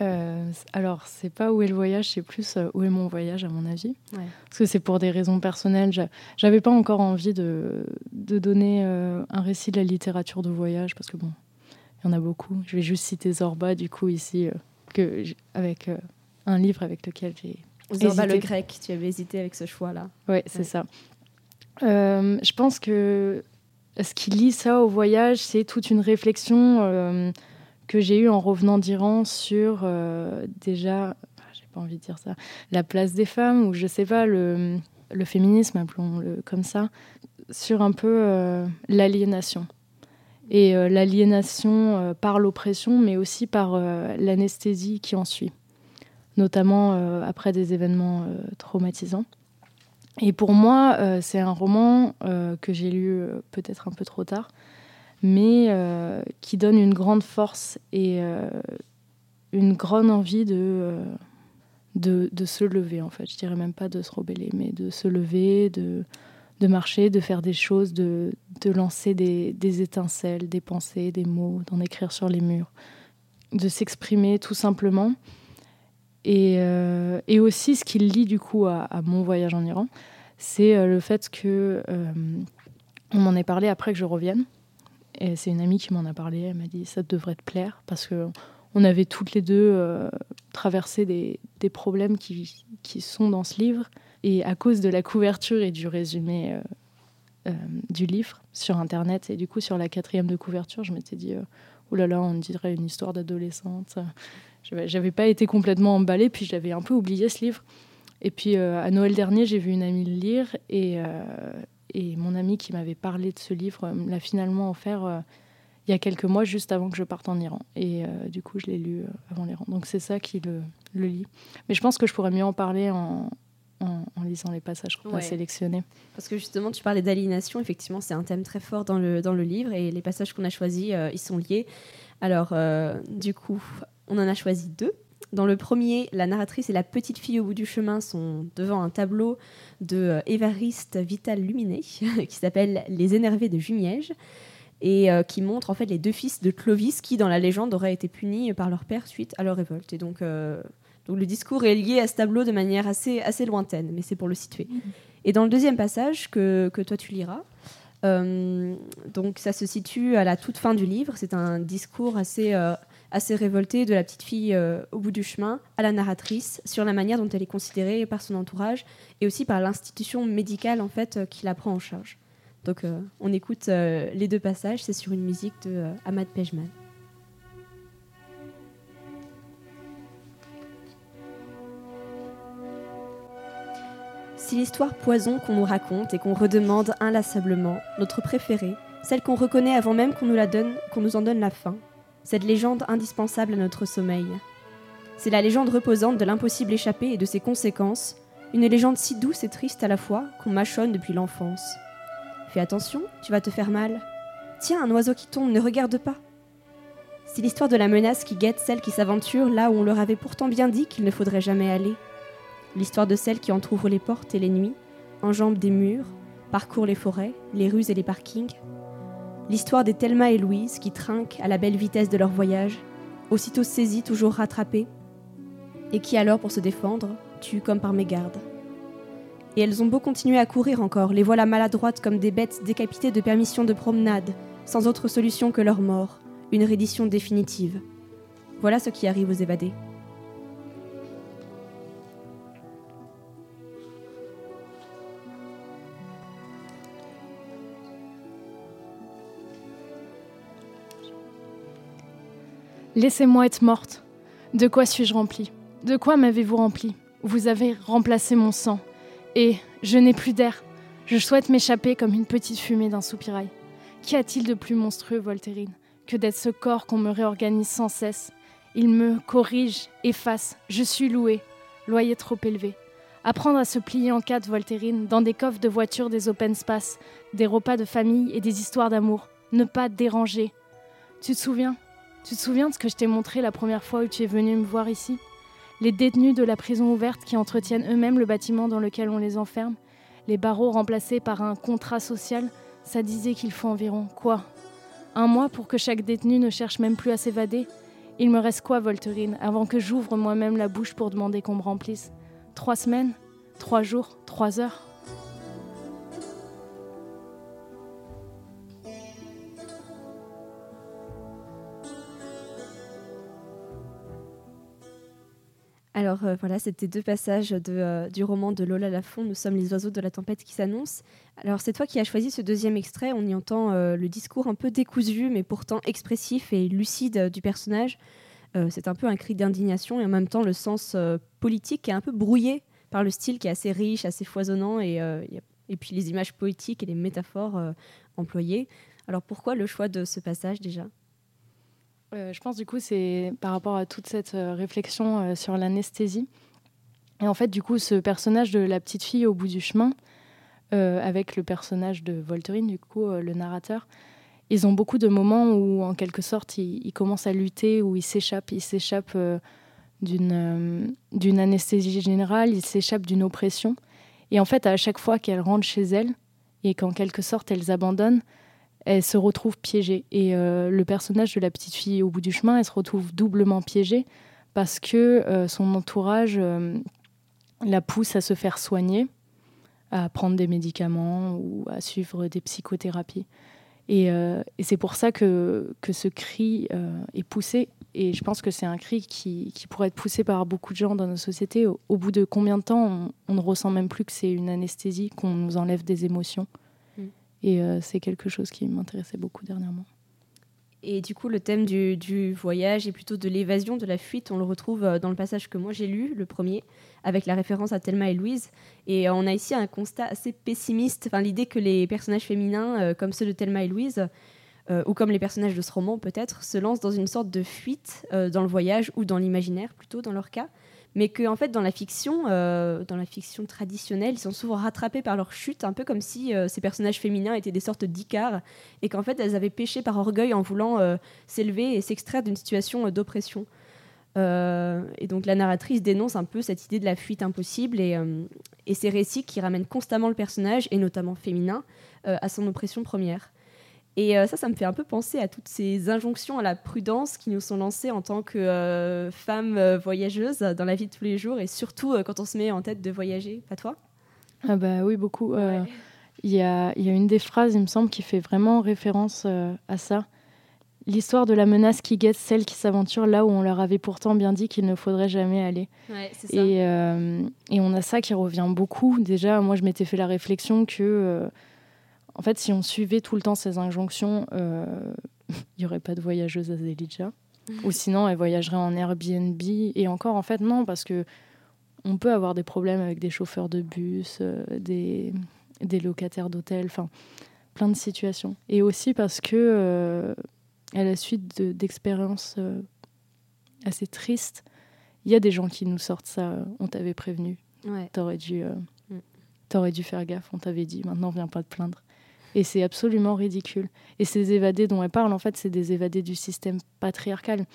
Euh, alors, c'est pas où est le voyage, c'est plus euh, où est mon voyage, à mon avis. Ouais. Parce que c'est pour des raisons personnelles. J'a- J'avais pas encore envie de, de donner euh, un récit de la littérature de voyage, parce que bon, il y en a beaucoup. Je vais juste citer Zorba, du coup, ici, que avec un livre avec lequel j'ai Zorba le grec, tu avais hésité avec ce choix-là. Ouais, c'est Ouais. ça. Je pense que ce qui lie ça au voyage, c'est toute une réflexion que j'ai eue en revenant d'Iran sur euh, déjà, ah, j'ai pas envie de dire ça, la place des femmes ou je sais pas le, le féminisme, appelons-le comme ça, sur un peu euh, l'aliénation. Et euh, l'aliénation euh, par l'oppression, mais aussi par l'anesthésie qui en suit, notamment après des événements traumatisants. Et pour moi, c'est un roman que j'ai lu peut-être un peu trop tard, mais euh, qui donne une grande force et euh, une grande envie de, euh, de, de se lever, en fait. Je dirais même pas de se rebeller, mais de se lever, de, de marcher, de faire des choses, de, de lancer des, étincelles, des pensées, des mots, d'en écrire sur les murs, de s'exprimer tout simplement. Et, et aussi, ce qui lie du coup à, à mon voyage en Iran, c'est le fait que on m'en ait parlé après que je revienne. Et c'est une amie qui m'en a parlé. Elle m'a dit ça devrait te plaire parce que on avait toutes les deux euh, traversé des, des problèmes qui, qui sont dans ce livre. Et à cause de la couverture et du résumé euh, euh, du livre sur Internet, et du coup sur la quatrième de couverture, je m'étais dit, oh là là, on dirait une histoire d'adolescente. J'avais j'avais pas été complètement emballée, puis je l'avais un peu oublié ce livre. Et puis à Noël dernier, j'ai vu une amie le lire, et, et mon amie qui m'avait parlé de ce livre euh, me l'a finalement offert euh, il y a quelques mois, juste avant que je parte en Iran. Et euh, du coup, je l'ai lu euh, avant l'Iran. Donc c'est ça qui le, le lit. Mais je pense que je pourrais mieux en parler en, en, en lisant les passages qu'on Ouais. a sélectionnés. Parce que justement, tu parlais d'aliénation, effectivement, c'est un thème très fort dans le, dans le livre et les passages qu'on a choisis, euh, ils sont liés. Alors, euh, du coup, on en a choisi deux. Dans le premier, la narratrice et la petite fille au bout du chemin sont devant un tableau de euh, Évariste Vital Luminet qui s'appelle Les énervés de Jumièges et euh, qui montre en fait les deux fils de Clovis qui, dans la légende, auraient été punis par leur père suite à leur révolte. Et donc, euh, donc le discours est lié à ce tableau de manière assez, assez lointaine, mais c'est pour le situer. Et dans le deuxième passage que, que toi tu liras, euh, donc ça se situe à la toute fin du livre. C'est un discours assez, assez révolté de la petite fille euh, au bout du chemin à la narratrice sur la manière dont elle est considérée par son entourage et aussi par l'institution médicale en fait euh, qui la prend en charge. Donc euh, on écoute les deux passages. C'est sur une musique de Ahmad Pejman. Si l'histoire poison qu'on nous raconte et qu'on redemande inlassablement, notre préférée, celle qu'on reconnaît avant même qu'on nous la donne, qu'on nous en donne la fin, cette légende indispensable à notre sommeil. C'est la légende reposante de l'impossible échappé et de ses conséquences, une légende si douce et triste à la fois qu'on mâchonne depuis l'enfance. Fais attention, tu vas te faire mal. Tiens, un oiseau qui tombe, ne regarde pas. C'est l'histoire de la menace qui guette celle qui s'aventure là où on leur avait pourtant bien dit qu'il ne faudrait jamais aller. L'histoire de celle qui entr'ouvre les portes et les nuits, enjambe des murs, parcourt les forêts, les rues et les parkings. L'histoire des Thelma et Louise qui trinquent à la belle vitesse de leur voyage, aussitôt saisies, toujours rattrapées, et qui alors, pour se défendre, tuent comme par mégarde. Et elles ont beau continuer à courir encore, les voilà maladroites comme des bêtes décapitées de permission de promenade, sans autre solution que leur mort, une reddition définitive. Voilà ce qui arrive aux évadés. Laissez-moi être morte. De quoi suis-je remplie? De quoi m'avez-vous rempli Vous avez remplacé mon sang. Et je n'ai plus d'air. Je souhaite m'échapper comme une petite fumée d'un soupirail. Qu'y a-t-il de plus monstrueux, Voltairine, que d'être ce corps qu'on me réorganise sans cesse? Il me corrige, efface. Je suis loué. Loyer trop élevé. Apprendre à se plier en quatre, Voltairine, dans des coffres de voitures des open space, des repas de famille et des histoires d'amour. Ne pas déranger. Tu te souviens? Tu te souviens de ce que je t'ai montré la première fois où tu es venu me voir ici? Les détenus de la prison ouverte qui entretiennent eux-mêmes le bâtiment dans lequel on les enferme. Les barreaux remplacés par un contrat social. Ça disait qu'il faut environ quoi? Un mois pour que chaque détenu ne cherche même plus à s'évader? Il me reste quoi, Volterine, avant que j'ouvre moi-même la bouche pour demander qu'on me remplisse? Trois semaines? Trois jours? Trois heures? Alors euh, voilà, c'était deux passages euh, du roman de Lola Lafont, Nous sommes les oiseaux de la tempête qui s'annonce. Alors c'est toi qui as choisi ce deuxième extrait, on y entend euh, le discours un peu décousu mais pourtant expressif et lucide du personnage. C'est un peu un cri d'indignation et en même temps le sens politique est un peu brouillé par le style qui est assez riche, assez foisonnant et, et puis les images poétiques et les métaphores employées. Alors pourquoi le choix de ce passage déjà? Euh, je pense du coup c'est par rapport à toute cette euh, réflexion euh, sur l'anesthésie. Et en fait du coup ce personnage de la petite fille au bout du chemin, avec le personnage de Volterine du coup le narrateur, ils ont beaucoup de moments où en quelque sorte ils, commencent à lutter, où ils s'échappent, ils s'échappent d'une d'une anesthésie générale, ils s'échappent d'une oppression. Et en fait à chaque fois qu'elles rentrent chez elles et qu'en quelque sorte elles abandonnent, elle se retrouve piégée. Et euh, le personnage de la petite fille au bout du chemin, elle se retrouve doublement piégée parce que euh, son entourage euh, la pousse à se faire soigner, à prendre des médicaments ou à suivre des psychothérapies. Et, c'est pour ça que, que ce cri est poussé. Et je pense que c'est un cri qui, qui pourrait être poussé par beaucoup de gens dans nos sociétés. Au, bout de combien de temps on, ne ressent même plus que c'est une anesthésie, qu'on nous enlève des émotions? Et euh, c'est quelque chose qui m'intéressait beaucoup dernièrement. Et du coup, le thème du, du voyage et plutôt de l'évasion, de la fuite, on le retrouve euh, dans le passage que moi j'ai lu, le premier, avec la référence à Thelma et Louise. Et euh, on a ici un constat assez pessimiste, l'idée que les personnages féminins, comme ceux de Thelma et Louise, ou comme les personnages de ce roman peut-être, se lancent dans une sorte de fuite dans le voyage ou dans l'imaginaire, plutôt dans leur cas. Mais que en fait, dans la fiction, euh, dans la fiction traditionnelle, ils sont souvent rattrapés par leur chute, un peu comme si euh, ces personnages féminins étaient des sortes d'icars et qu'en fait elles avaient péché par orgueil en voulant euh, s'élever et s'extraire d'une situation d'oppression. Et donc la narratrice dénonce un peu cette idée de la fuite impossible et, ces récits qui ramènent constamment le personnage, et notamment féminin, à son oppression première. Et euh, ça, ça me fait un peu penser à toutes ces injonctions à la prudence qui nous sont lancées en tant que euh, femmes euh, voyageuses dans la vie de tous les jours, et surtout euh, quand on se met en tête de voyager. Pas toi? Ah bah oui, beaucoup. Euh, Il y, a, il y a une des phrases, il me semble, qui fait vraiment référence à ça. L'histoire de la menace qui guette celles qui s'aventurent là où on leur avait pourtant bien dit qu'il ne faudrait jamais aller. Ouais, c'est Et, et on a ça qui revient beaucoup. Déjà, moi, je m'étais fait la réflexion que, en fait, si on suivait tout le temps ces injonctions, euh, il n'y aurait pas de voyageuse à Zelidja. Ou sinon, elle voyagerait en Airbnb. Et encore, en fait, non, parce que on peut avoir des problèmes avec des chauffeurs de bus, euh, des, des locataires d'hôtels, enfin, plein de situations. Et aussi parce que, euh, à la suite de- d'expériences euh, assez tristes, il y a des gens qui nous sortent ça. euh, On t'avait prévenu, Ouais. t'aurais dû, euh, Mm. t'aurais dû faire gaffe, on t'avait dit, maintenant viens pas te plaindre. Et c'est absolument ridicule. Et ces évadés dont elle parle, en fait, c'est des évadés du système patriarcal.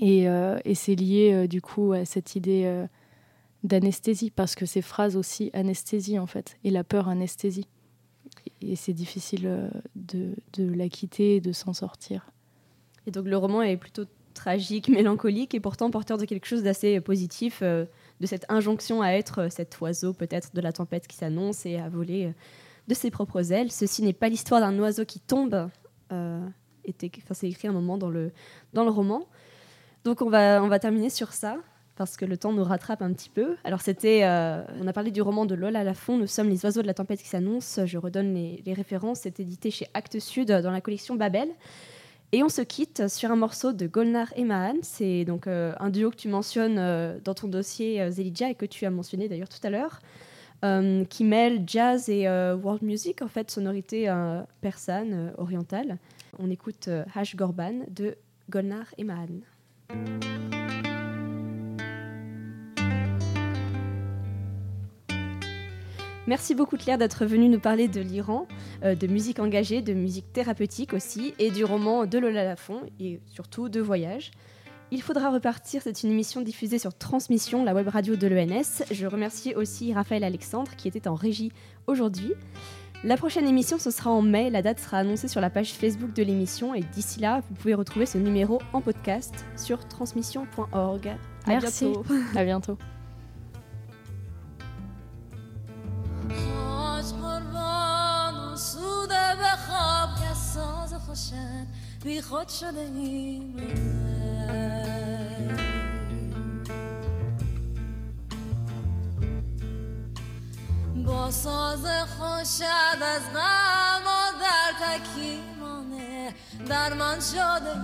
Et, euh, et c'est lié, euh, du coup, à cette idée euh, d'anesthésie, parce que ces phrases aussi anesthésie, en fait, et la peur anesthésie. Et c'est difficile de, de la quitter et de s'en sortir. Et donc le roman est plutôt tragique, mélancolique et pourtant porteur de quelque chose d'assez positif, de cette injonction à être cet oiseau peut-être de la tempête qui s'annonce et à voler de ses propres ailes. Ceci n'est pas l'histoire d'un oiseau qui tombe. euh, c'est écrit un moment dans le, dans le roman. Donc on va, on va terminer sur ça parce que le temps nous rattrape un petit peu. Alors c'était, euh, on a parlé du roman de Lola Lafont, Nous sommes les oiseaux de la tempête qui s'annonce. Je redonne les, les références. C'est édité chez Actes Sud dans la collection Babel. Et on se quitte sur un morceau de Golnar et Mahan. C'est donc euh, un duo que tu mentionnes dans ton dossier Zelidja et que tu as mentionné d'ailleurs tout à l'heure. Euh, qui mêle jazz et euh, world music, en fait, sonorité euh, persane, euh, orientale. On écoute Hash Gorban de Golnar et. Merci beaucoup Claire d'être venue nous parler de l'Iran, de musique engagée, de musique thérapeutique aussi, et du roman de Lola Lafont, et surtout de voyage. Il faudra repartir, c'est une émission diffusée sur Transmission, la web radio de l'ENS. Je remercie aussi Raphaël Alexandre qui était en régie aujourd'hui. La prochaine émission, ce sera en mai. La date sera annoncée sur la page Facebook de l'émission. Et d'ici là, vous pouvez retrouver ce numéro en podcast sur transmission.org. À Merci. bientôt. À bientôt. خاک قربان و با ساز خوشت از غم و در تکیمانه درمان شده